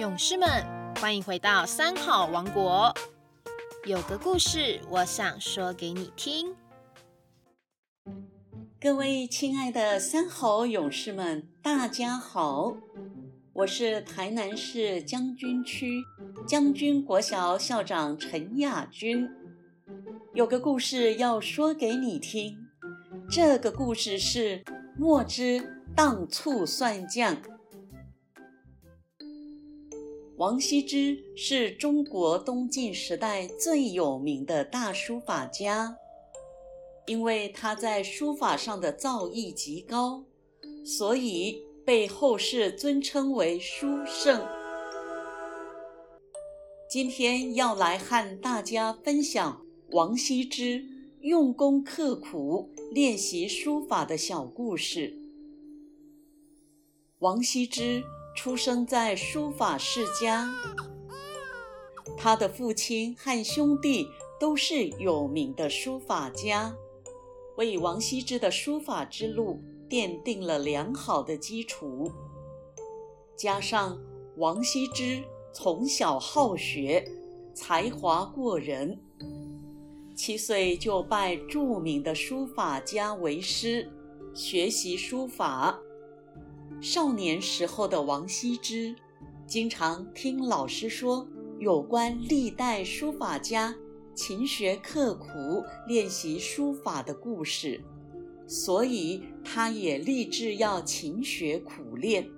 勇士们，欢迎回到三好王国。有个故事，我想说给你听。各位亲爱的三好勇士们，大家好！我是台南市将军区将军国小校长陈亚军。有个故事要说给你听。这个故事是墨汁当醋蒜酱。王羲之是中国东晋时代最有名的大书法家，因为他在书法上的造诣极高，所以被后世尊称为书圣。今天要来和大家分享王羲之用功刻苦练习书法的小故事。王羲之。出生在书法世家，他的父亲和兄弟都是有名的书法家，为王羲之的书法之路奠定了良好的基础。加上王羲之从小好学，才华过人，七岁就拜著名的书法家为师，学习书法。少年时候的王羲之，经常听老师说有关历代书法家勤学刻苦练习书法的故事，所以他也立志要勤学苦练。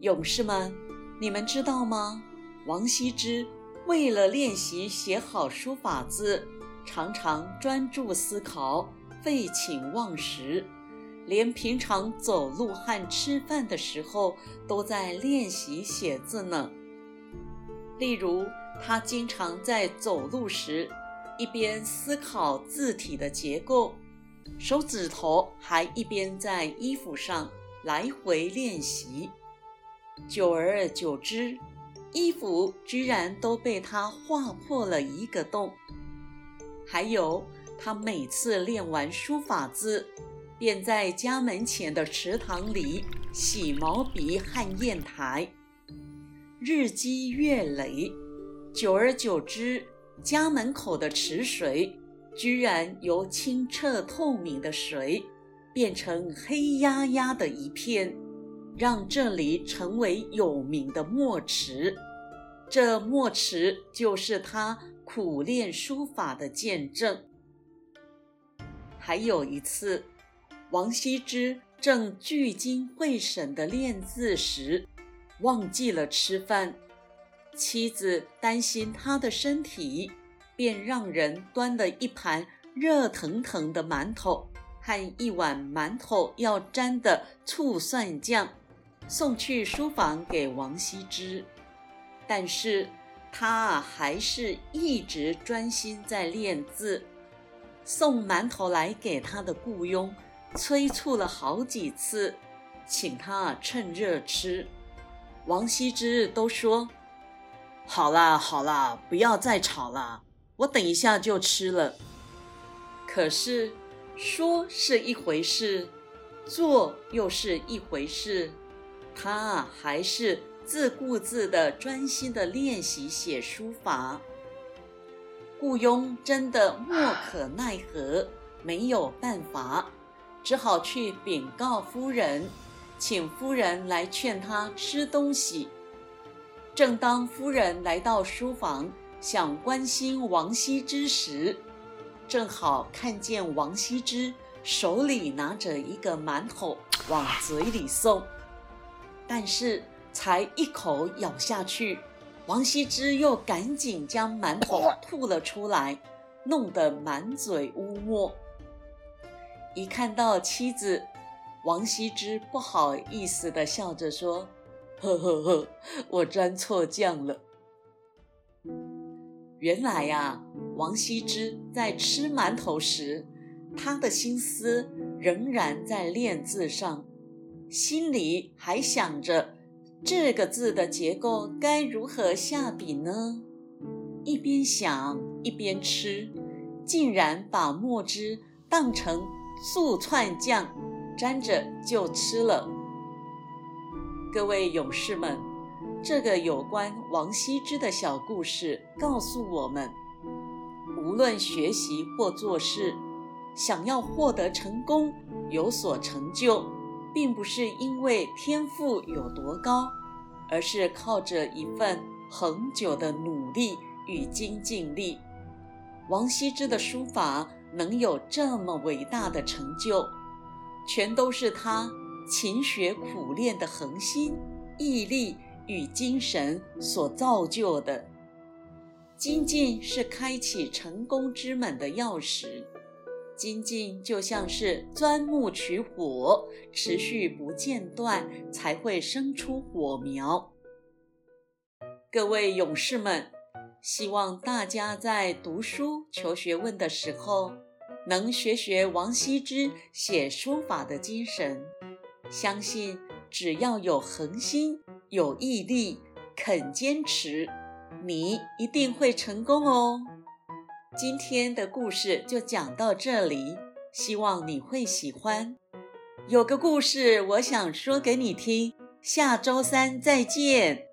勇士们，你们知道吗？王羲之为了练习写好书法字，常常专注思考，废寝忘食。连平常走路和吃饭的时候都在练习写字呢。例如，他经常在走路时一边思考字体的结构，手指头还一边在衣服上来回练习。久而久之，衣服居然都被他划破了一个洞。还有，他每次练完书法字。便在家门前的池塘里洗毛笔和砚台，日积月累，久而久之，家门口的池水居然由清澈透明的水变成黑压压的一片，让这里成为有名的墨池。这墨池就是他苦练书法的见证。还有一次。王羲之正聚精会神地练字时，忘记了吃饭。妻子担心他的身体，便让人端了一盘热腾腾的馒头和一碗馒头要沾的醋蒜酱，送去书房给王羲之。但是他还是一直专心在练字。送馒头来给他的雇佣。催促了好几次，请他趁热吃。王羲之都说：“好啦好啦，不要再吵了，我等一下就吃了。”可是说是一回事，做又是一回事，他还是自顾自的专心的练习写书法。雇佣真的莫可奈何，没有办法。只好去禀告夫人，请夫人来劝他吃东西。正当夫人来到书房，想关心王羲之时，正好看见王羲之手里拿着一个馒头往嘴里送，但是才一口咬下去，王羲之又赶紧将馒头吐了出来，弄得满嘴污沫。一看到妻子，王羲之不好意思地笑着说：“呵呵呵，我沾错酱了。”原来呀，王羲之在吃馒头时，他的心思仍然在练字上，心里还想着这个字的结构该如何下笔呢？一边想一边吃，竟然把墨汁当成。素串酱沾着就吃了。各位勇士们，这个有关王羲之的小故事告诉我们：无论学习或做事，想要获得成功、有所成就，并不是因为天赋有多高，而是靠着一份恒久的努力与精进力。王羲之的书法能有这么伟大的成就，全都是他勤学苦练的恒心、毅力与精神所造就的。精进是开启成功之门的钥匙，精进就像是钻木取火，持续不间断，才会生出火苗。各位勇士们！希望大家在读书求学问的时候，能学学王羲之写书法的精神。相信只要有恒心、有毅力、肯坚持，你一定会成功哦。今天的故事就讲到这里，希望你会喜欢。有个故事，我想说给你听。下周三再见。